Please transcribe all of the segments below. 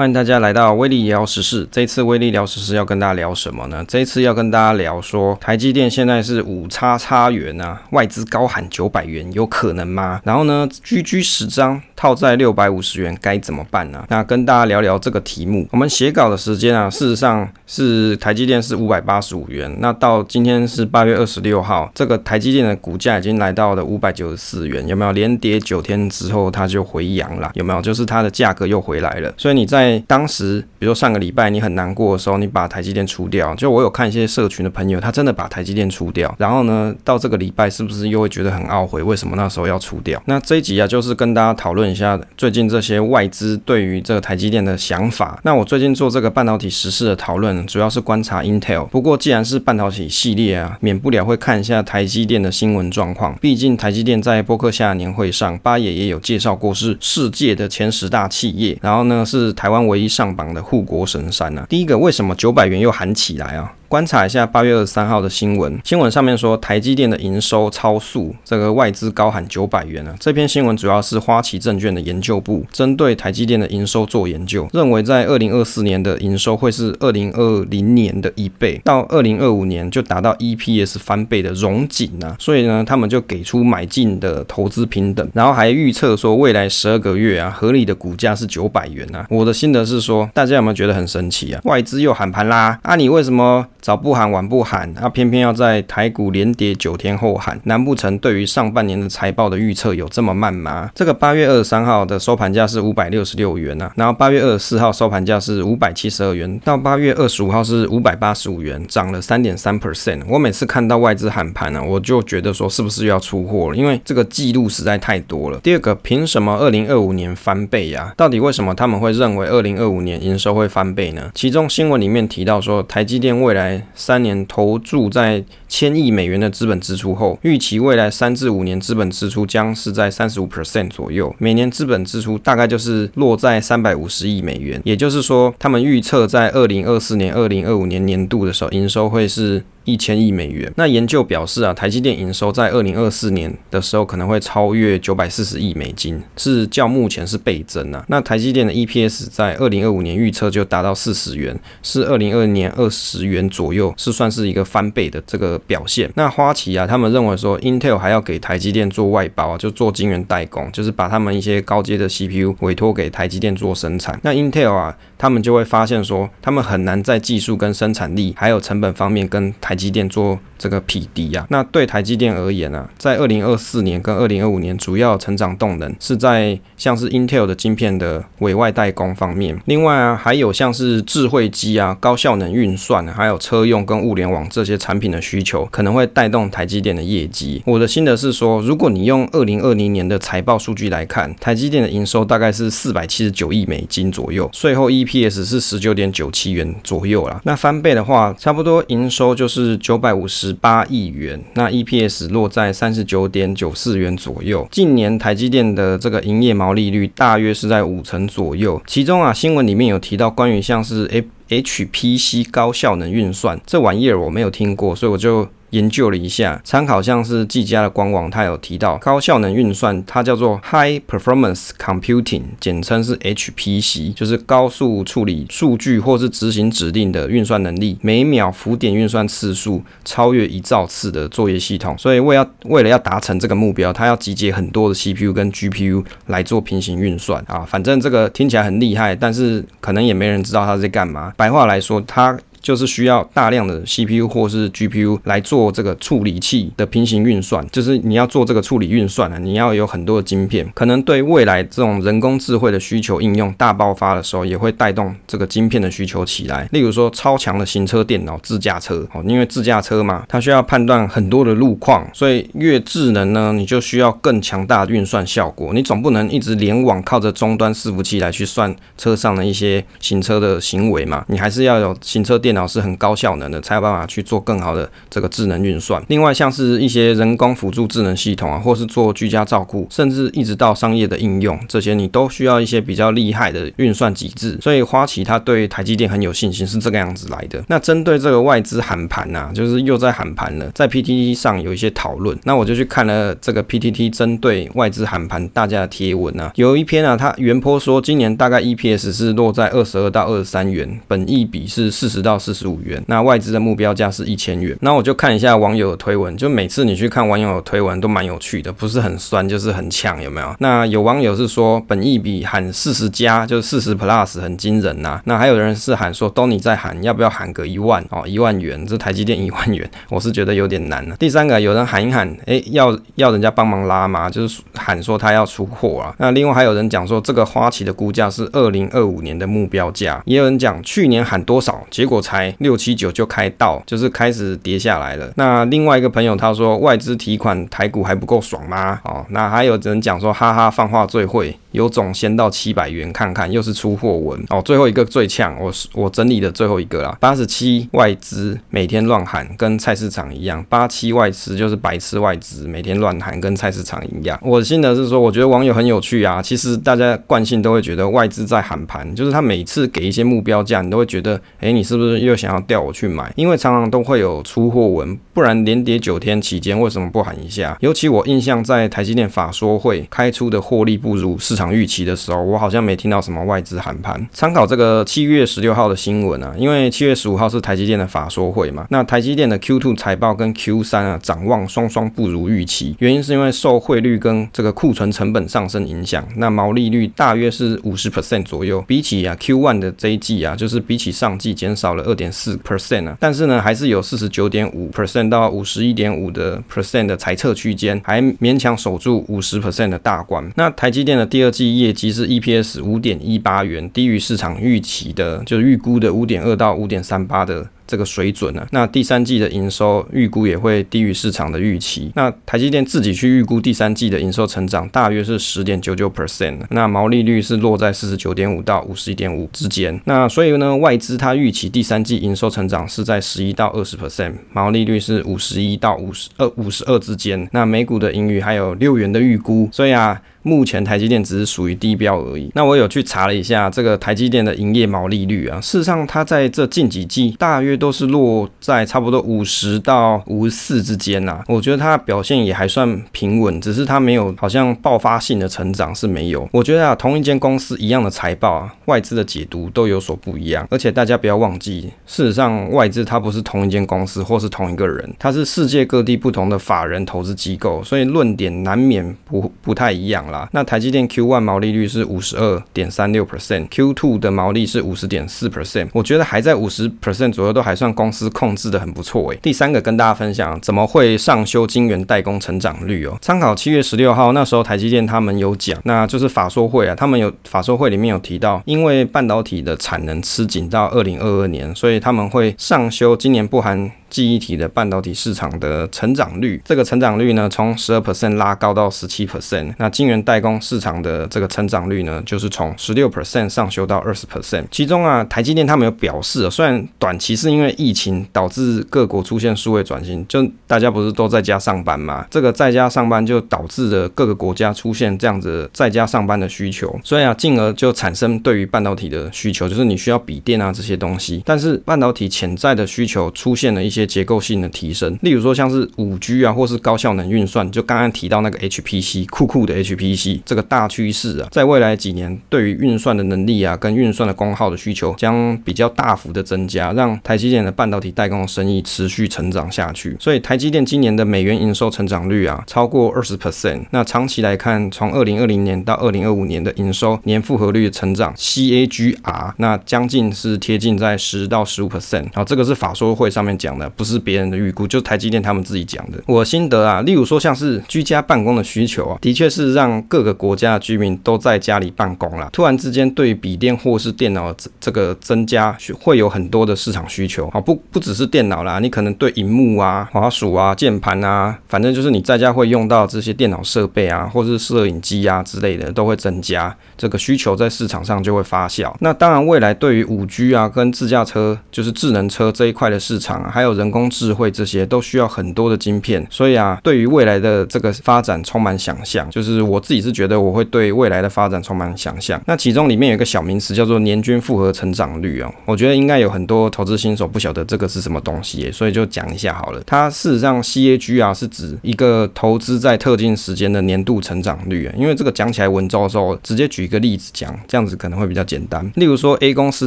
欢迎大家来到威力聊时事。这一次威力聊时事要跟大家聊什么呢？这一次要跟大家聊说，台积电现在是五叉叉元啊，外资高喊九百元，有可能吗？然后呢，GG 十张套在六百五十元，该怎么办呢？那跟大家聊聊这个题目。我们写稿的时间啊，事实上是台积电是五百八十五元，那到今天是八月二十六号，这个台积电的股价已经来到了五百九十四元，有没有？连跌九天之后，它就回阳了，有没有？就是它的价格又回来了，所以你在当时，比如说上个礼拜你很难过的时候，你把台积电出掉，就我有看一些社群的朋友，他真的把台积电出掉，然后呢，到这个礼拜是不是又会觉得很懊悔？为什么那时候要出掉？那这一集啊，就是跟大家讨论一下最近这些外资对于这个台积电的想法。那我最近做这个半导体时事的讨论，主要是观察 Intel。不过既然是半导体系列啊，免不了会看一下台积电的新闻状况。毕竟台积电在博客下年会上，八爷也有介绍过，是世界的前十大企业，然后呢是台湾。唯一上榜的护国神山呢、啊？第一个，为什么九百元又喊起来啊？观察一下八月二十三号的新闻，新闻上面说台积电的营收超速，这个外资高喊九百元啊。这篇新闻主要是花旗证券的研究部针对台积电的营收做研究，认为在二零二四年的营收会是二零二零年的一倍，到二零二五年就达到 EPS 翻倍的荣景啊。所以呢，他们就给出买进的投资平等，然后还预测说未来十二个月啊，合理的股价是九百元啊。我的心得是说，大家有没有觉得很神奇啊？外资又喊盘啦，啊，你为什么？早不喊，晚不喊，啊，偏偏要在台股连跌九天后喊，难不成对于上半年的财报的预测有这么慢吗？这个八月二十三号的收盘价是五百六十六元啊，然后八月二十四号收盘价是五百七十二元，到八月二十五号是五百八十五元，涨了三点三 percent。我每次看到外资喊盘呢，我就觉得说是不是又要出货了？因为这个记录实在太多了。第二个，凭什么二零二五年翻倍呀？到底为什么他们会认为二零二五年营收会翻倍呢？其中新闻里面提到说，台积电未来三年投注在千亿美元的资本支出后，预期未来三至五年资本支出将是在三十五 percent 左右，每年资本支出大概就是落在三百五十亿美元。也就是说，他们预测在二零二四年、二零二五年年度的时候，营收会是。一千亿美元。那研究表示啊，台积电营收在二零二四年的时候可能会超越九百四十亿美金，是较目前是倍增啊。那台积电的 EPS 在二零二五年预测就达到四十元，是二零二零年二十元左右，是算是一个翻倍的这个表现。那花旗啊，他们认为说，Intel 还要给台积电做外包啊，就做晶圆代工，就是把他们一些高阶的 CPU 委托给台积电做生产。那 Intel 啊，他们就会发现说，他们很难在技术跟生产力还有成本方面跟台台积电做这个匹敌啊。那对台积电而言啊，在二零二四年跟二零二五年，主要成长动能是在像是 Intel 的晶片的委外代工方面。另外啊，还有像是智慧机啊、高效能运算，还有车用跟物联网这些产品的需求，可能会带动台积电的业绩。我的心得是说，如果你用二零二零年的财报数据来看，台积电的营收大概是四百七十九亿美金左右，税后 EPS 是十九点九七元左右啦。那翻倍的话，差不多营收就是是九百五十八亿元，那 EPS 落在三十九点九四元左右。近年台积电的这个营业毛利率大约是在五成左右。其中啊，新闻里面有提到关于像是 HPC 高效能运算这玩意儿，我没有听过，所以我就。研究了一下，参考像是技嘉的官网，它有提到高效能运算，它叫做 High Performance Computing，简称是 HPC，就是高速处理数据或是执行指令的运算能力，每秒浮点运算次数超越一兆次的作业系统。所以为要为了要达成这个目标，它要集结很多的 CPU 跟 GPU 来做平行运算啊。反正这个听起来很厉害，但是可能也没人知道它在干嘛。白话来说，它。就是需要大量的 CPU 或是 GPU 来做这个处理器的平行运算，就是你要做这个处理运算啊，你要有很多的晶片，可能对未来这种人工智慧的需求应用大爆发的时候，也会带动这个晶片的需求起来。例如说超强的行车电脑、自驾车，哦，因为自驾车嘛，它需要判断很多的路况，所以越智能呢，你就需要更强大的运算效果。你总不能一直联网靠着终端伺服器来去算车上的一些行车的行为嘛，你还是要有行车电脑。脑是很高效能的，才有办法去做更好的这个智能运算。另外，像是一些人工辅助智能系统啊，或是做居家照顾，甚至一直到商业的应用，这些你都需要一些比较厉害的运算机制。所以花旗它对台积电很有信心，是这个样子来的。那针对这个外资喊盘呐，就是又在喊盘了，在 PTT 上有一些讨论，那我就去看了这个 PTT 针对外资喊盘大家的贴文啊，有一篇啊，它原坡说今年大概 EPS 是落在二十二到二十三元，本益比是四十到四十五元，那外资的目标价是一千元。那我就看一下网友的推文，就每次你去看网友的推文都蛮有趣的，不是很酸就是很呛，有没有？那有网友是说本益比喊四十加，就是四十 plus 很惊人呐、啊。那还有人是喊说都你在喊，要不要喊个一万哦，一万元，这台积电一万元，我是觉得有点难了、第三个有人喊一喊，哎、要要人家帮忙拉吗？就是喊说他要出货啊。那另外还有人讲说这个花旗的估价是二零二五年的目标价，也有人讲去年喊多少，结果开六七九就开到，就是开始跌下来了。那另外一个朋友他说外资提款台股还不够爽吗？哦，那还有人讲说哈哈放话最会。有种先到七百元看看，又是出货文哦。最后一个最呛，我是我整理的最后一个啦。八十七外资每天乱喊，跟菜市场一样。八七外资就是白痴外资，每天乱喊，跟菜市场一样。我的心得是说，我觉得网友很有趣啊。其实大家惯性都会觉得外资在喊盘，就是他每次给一些目标价，你都会觉得，诶、你是不是又想要调我去买？因为常常都会有出货文，不然连跌九天期间为什么不喊一下？尤其我印象在台积电法说会开出的获利不如市场。预期的时候，我好像没听到什么外资喊盘。参考这个七月十六号的新闻啊，因为七月十五号是台积电的法说会嘛，那台积电的 Q2 财报跟 Q3 啊展望双双不如预期，原因是因为受汇率跟这个库存成本上升影响，那毛利率大约是五十 percent 左右，比起啊 Q1 的这一季啊，就是比起上季减少了二点四 percent 啊，但是呢还是有四十九点五 percent 到五十一点五的 percent 的财测区间，还勉强守住五十 percent 的大关。那台积电的第二季业绩是 EPS 五点一八元，低于市场预期的，就是预估的五点二到五点三八的。这个水准呢、那第三季的营收预估也会低于市场的预期。那台积电自己去预估第三季的营收成长大约是十点九九 percent，那毛利率是落在四十九点五到五十一点五之间。那所以呢，外资它预期第三季营收成长是在十一到二十 percent，毛利率是五十一到五十二五十二之间。那每股的盈余还有六元的预估，所以啊，目前台积电只是属于低标而已。那我有去查了一下这个台积电的营业毛利率啊，事实上它在这近几季大约。都是落在差不多五十到五十四之间呐，我觉得它表现也还算平稳，只是它没有好像爆发性的成长是没有。我觉得啊，同一间公司一样的财报啊，外资的解读都有所不一样。而且大家不要忘记，事实上外资它不是同一间公司或是同一个人，它是世界各地不同的法人投资机构，所以论点难免不不太一样啦。那台积电 Q1 毛利率是五十二点三六 percent，Q2 的毛利是五十点四 percent，我觉得还在五十 percent 左右都还。还算公司控制的很不错诶。第三个跟大家分享，怎么会上修晶圆代工成长率哦？参考七月十六号那时候台积电他们有讲，那就是法说会啊，他们有法说会里面有提到，因为半导体的产能吃紧到二零二二年，所以他们会上修今年不含。记忆体的半导体市场的成长率，这个成长率呢，从十二 percent 拉高到十七 percent。那晶圆代工市场的这个成长率呢，就是从十六 percent 上修到二十 percent。其中啊，台积电他们有表示，虽然短期是因为疫情导致各国出现数位转型，就大家不是都在家上班嘛，这个在家上班就导致了各个国家出现这样子在家上班的需求，所以啊，进而就产生对于半导体的需求，就是你需要笔电啊这些东西。但是半导体潜在的需求出现了一些。些结构性的提升，例如说像是五 G 啊，或是高效能运算，就刚刚提到那个 HPC 酷酷的 HPC 这个大趋势啊，在未来几年对于运算的能力啊，跟运算的功耗的需求将比较大幅的增加，让台积电的半导体代工生意持续成长下去。所以台积电今年的美元营收成长率啊，超过二十 percent。那长期来看，从二零二零年到二零二五年的营收年复合率的成长 CAGR，那将近是贴近在十到十五 percent。好，这个是法说会上面讲的。不是别人的预估，就台积电他们自己讲的。我心得啊，例如说像是居家办公的需求啊，的确是让各个国家的居民都在家里办公了。突然之间，对于笔电或是电脑这这个增加，会有很多的市场需求啊，不不只是电脑啦，你可能对荧幕啊、滑鼠啊、键盘啊，反正就是你在家会用到这些电脑设备啊，或是摄影机啊之类的，都会增加这个需求，在市场上就会发酵。那当然，未来对于五 G 啊跟自驾车，就是智能车这一块的市场啊，还有人工智慧这些，都需要很多的晶片。所以啊，对于未来的这个发展充满想象。就是我自己是觉得，我会对未来的发展充满想象。那其中里面有一个小名词叫做年均复合成长率啊，我觉得应该有很多投资新手不晓得这个是什么东西，所以就讲一下好了。它事实上 CAG 啊是指一个投资在特定时间的年度成长率。因为这个讲起来文绉绉，直接举一个例子讲，这样子可能会比较简单。例如说 A 公司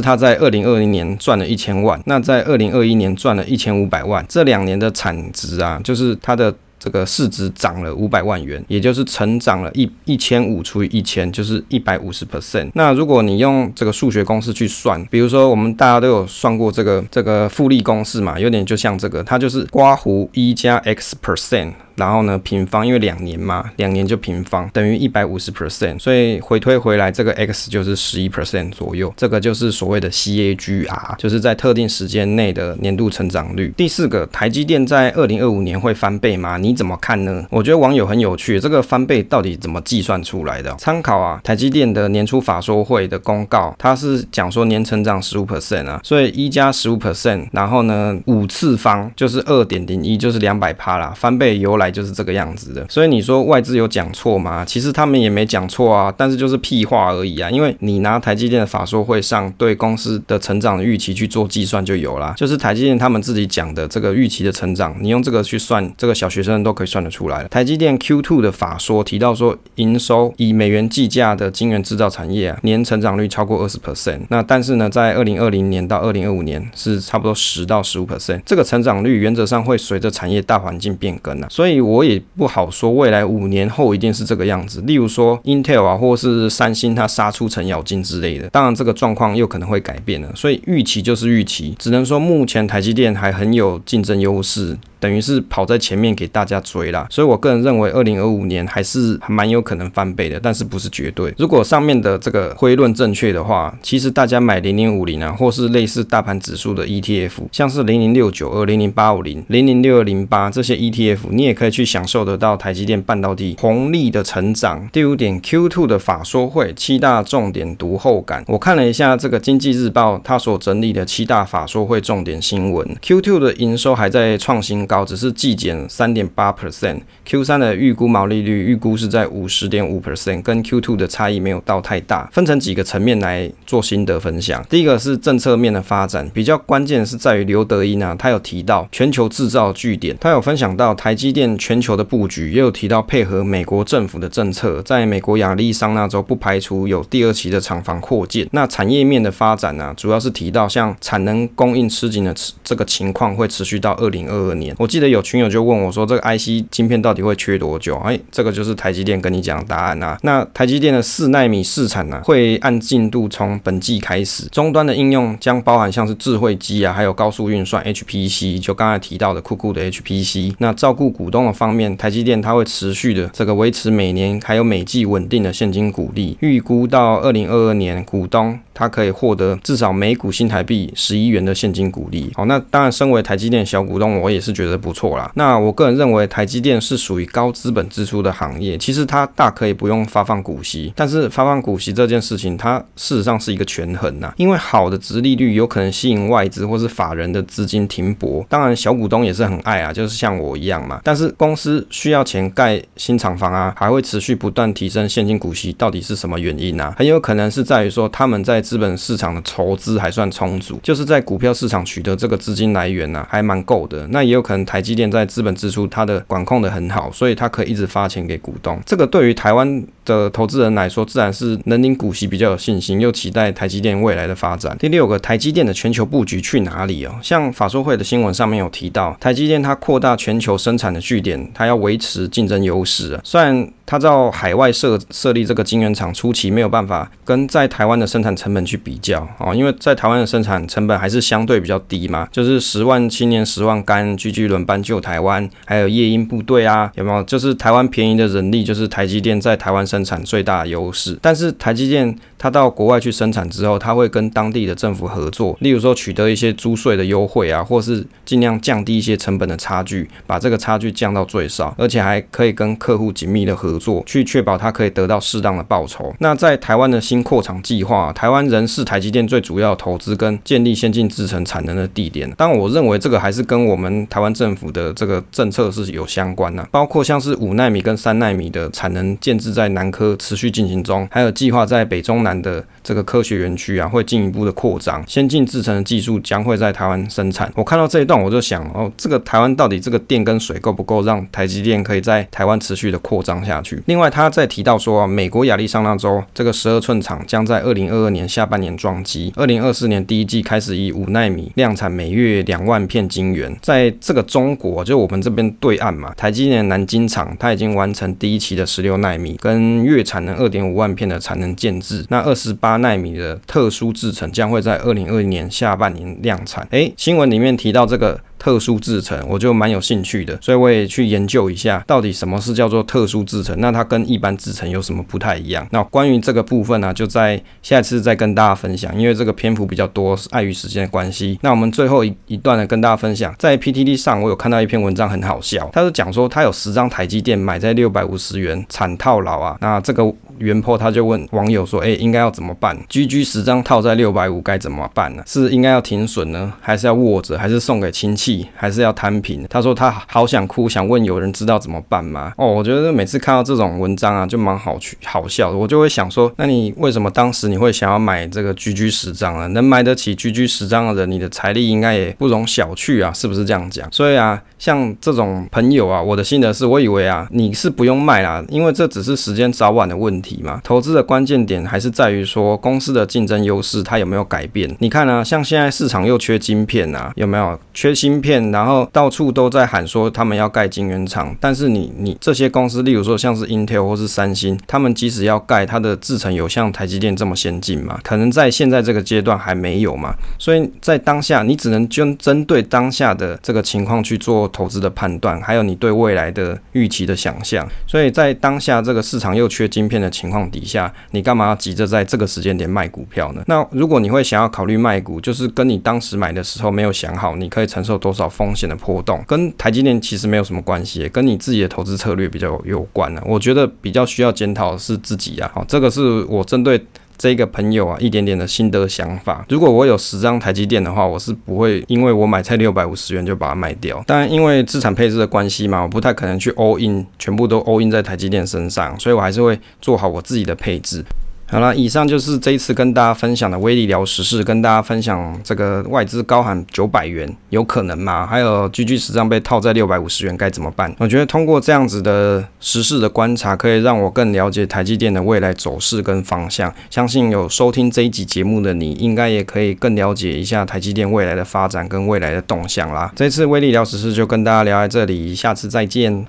它在二零二零年赚了一千万，那在二零二一年赚了一千五五百万，这两年的产值啊，就是它的。这个市值涨了五百万元，也就是成长了一一千五除以一千，就是一百五十 percent。那如果你用这个数学公式去算，比如说我们大家都有算过这个这个复利公式嘛，有点就像这个，它就是刮胡一加 x percent。然后呢，平方，因为两年嘛，两年就平方，等于一百五十 percent，所以回推回来，这个 x 就是十一 percent 左右，这个就是所谓的 CAGR，就是在特定时间内的年度成长率。第四个，台积电在二零二五年会翻倍吗？你怎么看呢？我觉得网友很有趣，这个翻倍到底怎么计算出来的？参考啊，台积电的年初法说会的公告，它是讲说年成长十五 percent 啊，所以一加十五 percent，然后呢，五次方就是二点零一，就是两百趴啦，翻倍由来。就是这个样子的，所以你说外资有讲错吗？其实他们也没讲错啊，但是就是屁话而已啊。因为你拿台积电的法说会上对公司的成长的预期去做计算就有啦，就是台积电他们自己讲的这个预期的成长，你用这个去算，这个小学生都可以算得出来了。台积电 Q2 的法说提到说，营收以美元计价的晶圆制造产业啊，年成长率超过二十 percent。那但是呢，在二零二零年到二零二五年是差不多十到十五 percent，这个成长率原则上会随着产业大环境变更啊，所以。我也不好说，未来五年后一定是这个样子。例如说，Intel 啊，或是三星，它杀出程咬金之类的。当然，这个状况又可能会改变了。所以预期就是预期，只能说目前台积电还很有竞争优势。等于是跑在前面给大家追啦，所以我个人认为二零二五年还是蛮有可能翻倍的，但是不是绝对。如果上面的这个推论正确的话，其实大家买零零五零啊，或是类似大盘指数的 ETF，像是零零六九二、零零八五零、零零六二零八这些 ETF，你也可以去享受得到台积电半导体红利的成长。第五点，Q2 的法说会七大重点读后感，我看了一下这个经济日报它所整理的七大法说会重点新闻，Q2 的营收还在创新高。只是季减三点八 percent，Q 三的预估毛利率预估是在五十点五 percent，跟 Q two 的差异没有到太大。分成几个层面来做心得分享。第一个是政策面的发展，比较关键是在于刘德音啊，他有提到全球制造据点，他有分享到台积电全球的布局，也有提到配合美国政府的政策，在美国亚利桑那州不排除有第二期的厂房扩建。那产业面的发展呢、主要是提到像产能供应吃紧的这个情况会持续到二零二二年。我记得有群友就问我说：“这个 IC 晶片到底会缺多久？”哎，这个就是台积电跟你讲的答案啊。那台积电的四奈米试产呢，会按进度从本季开始。终端的应用将包含像是智慧机啊，还有高速运算 HPC，就刚才提到的酷酷的 HPC。那照顾股东的方面，台积电它会持续的这个维持每年还有每季稳定的现金股利，预估到二零二二年股东。它可以获得至少每股新台币十一元的现金股利。好，那当然，身为台积电小股东，我也是觉得不错啦。那我个人认为，台积电是属于高资本支出的行业，其实它大可以不用发放股息。但是发放股息这件事情，它事实上是一个权衡呐，因为好的殖利率有可能吸引外资或是法人的资金停泊。当然，小股东也是很爱啊，就是像我一样嘛。但是公司需要钱盖新厂房啊，还会持续不断提升现金股息，到底是什么原因呢？很有可能是在于说他们在资本市场的筹资还算充足，就是在股票市场取得这个资金来源呢、还蛮够的。那也有可能台积电在资本支出它的管控得很好，所以它可以一直发钱给股东。这个对于台湾的投资人来说，自然是能领股息比较有信心，又期待台积电未来的发展。第六个，台积电的全球布局去哪里哦？像法说会的新闻上面有提到，台积电它扩大全球生产的据点，它要维持竞争优势啊。虽然它在海外设设立这个晶圆厂初期没有办法跟在台湾的生产成本去比较啊，因为在台湾的生产成本还是相对比较低嘛，就是十万青年十万干，GG 轮班救台湾，还有夜鹰部队啊，有没有？就是台湾便宜的人力，就是台积电在台湾生产最大的优势。但是台积电他到国外去生产之后，他会跟当地的政府合作，例如说取得一些租税的优惠啊，或是尽量降低一些成本的差距，把这个差距降到最少，而且还可以跟客户紧密的合作，去确保他可以得到适当的报酬。那在台湾的新扩厂计划，台湾仍是台积电最主要投资跟建立先进制程产能的地点。当，我认为这个还是跟我们台湾政府的这个政策是有相关的，包括像是五纳米跟三纳米的产能建置在南科持续进行中，还有计划在北中南的这个科学园区啊，会进一步的扩张，先进制程的技术将会在台湾生产。我看到这一段，我就想哦，这个台湾到底这个电跟水够不够，让台积电可以在台湾持续的扩张下去？另外，他在提到说啊，美国亚利桑那州这个十二寸厂将在二零二二年下半年装机，二零二四年第一季开始以五纳米量产，每月两万片晶圆。在这个中国，就我们这边对岸嘛，台积电南京厂它已经完成第一期的十六纳米跟月产能二点五万片的产能建置，那二十八纳米的特殊制程将会在二零二零年下半年量产。诶，新闻里面提到这个。特殊制程，我就蛮有兴趣的，所以我也去研究一下，到底什么是叫做特殊制程？那它跟一般制程有什么不太一样？那关于这个部分呢、就在下次再跟大家分享，因为这个篇幅比较多，碍于时间的关系。那我们最后一一段呢，跟大家分享，在 PTT 上我有看到一篇文章，很好笑，他是讲说他有十张台积电买在六百五十元惨套牢啊，那这个。原 PO 他就问网友说：“哎、应该要怎么办？GG 十张套在六百五该怎么办呢？是应该要停损呢，还是要握着，还是送给亲戚，还是要摊平？”他说他好想哭，想问有人知道怎么办吗？哦，我觉得每次看到这种文章啊，就蛮好去好笑的。我就会想说，那你为什么当时你会想要买这个 GG 十张啊？能买得起 GG 十张的人，你的财力应该也不容小觑啊，是不是这样讲？所以啊，像这种朋友啊，我的心得是我以为啊，你是不用卖啦，因为这只是时间早晚的问题。题嘛，投资的关键点还是在于说公司的竞争优势它有没有改变？你看啊，像现在市场又缺晶片啊，有没有缺芯片？然后到处都在喊说他们要盖晶圆厂，但是你你这些公司，例如说像是 Intel 或是三星，他们即使要盖，它的制程有像台积电这么先进吗？可能在现在这个阶段还没有嘛。所以在当下，你只能针针对当下的这个情况去做投资的判断，还有你对未来的预期的想象。所以在当下这个市场又缺晶片的。情况底下，你干嘛急着在这个时间点卖股票呢？那如果你会想要考虑卖股，就是跟你当时买的时候没有想好，你可以承受多少风险的波动，跟台积电其实没有什么关系，跟你自己的投资策略比较有关呢。我觉得比较需要检讨的是自己啊。好，这个是我针对。这个朋友啊，一点点的心得想法。如果我有十张台积电的话，我是不会因为我买菜六百五十元就把它卖掉。但，因为资产配置的关系嘛，我不太可能去 all in，全部都 all in 在台积电身上，所以我还是会做好我自己的配置。好了，以上就是这一次跟大家分享的威力聊时事，跟大家分享这个外资高喊九百元有可能吗？还有 GG 十张被套在六百五十元该怎么办？我觉得通过这样子的时事的观察，可以让我更了解台积电的未来走势跟方向。相信有收听这一集节目的你，应该也可以更了解一下台积电未来的发展跟未来的动向啦。这次威力聊时事就跟大家聊在这里，下次再见。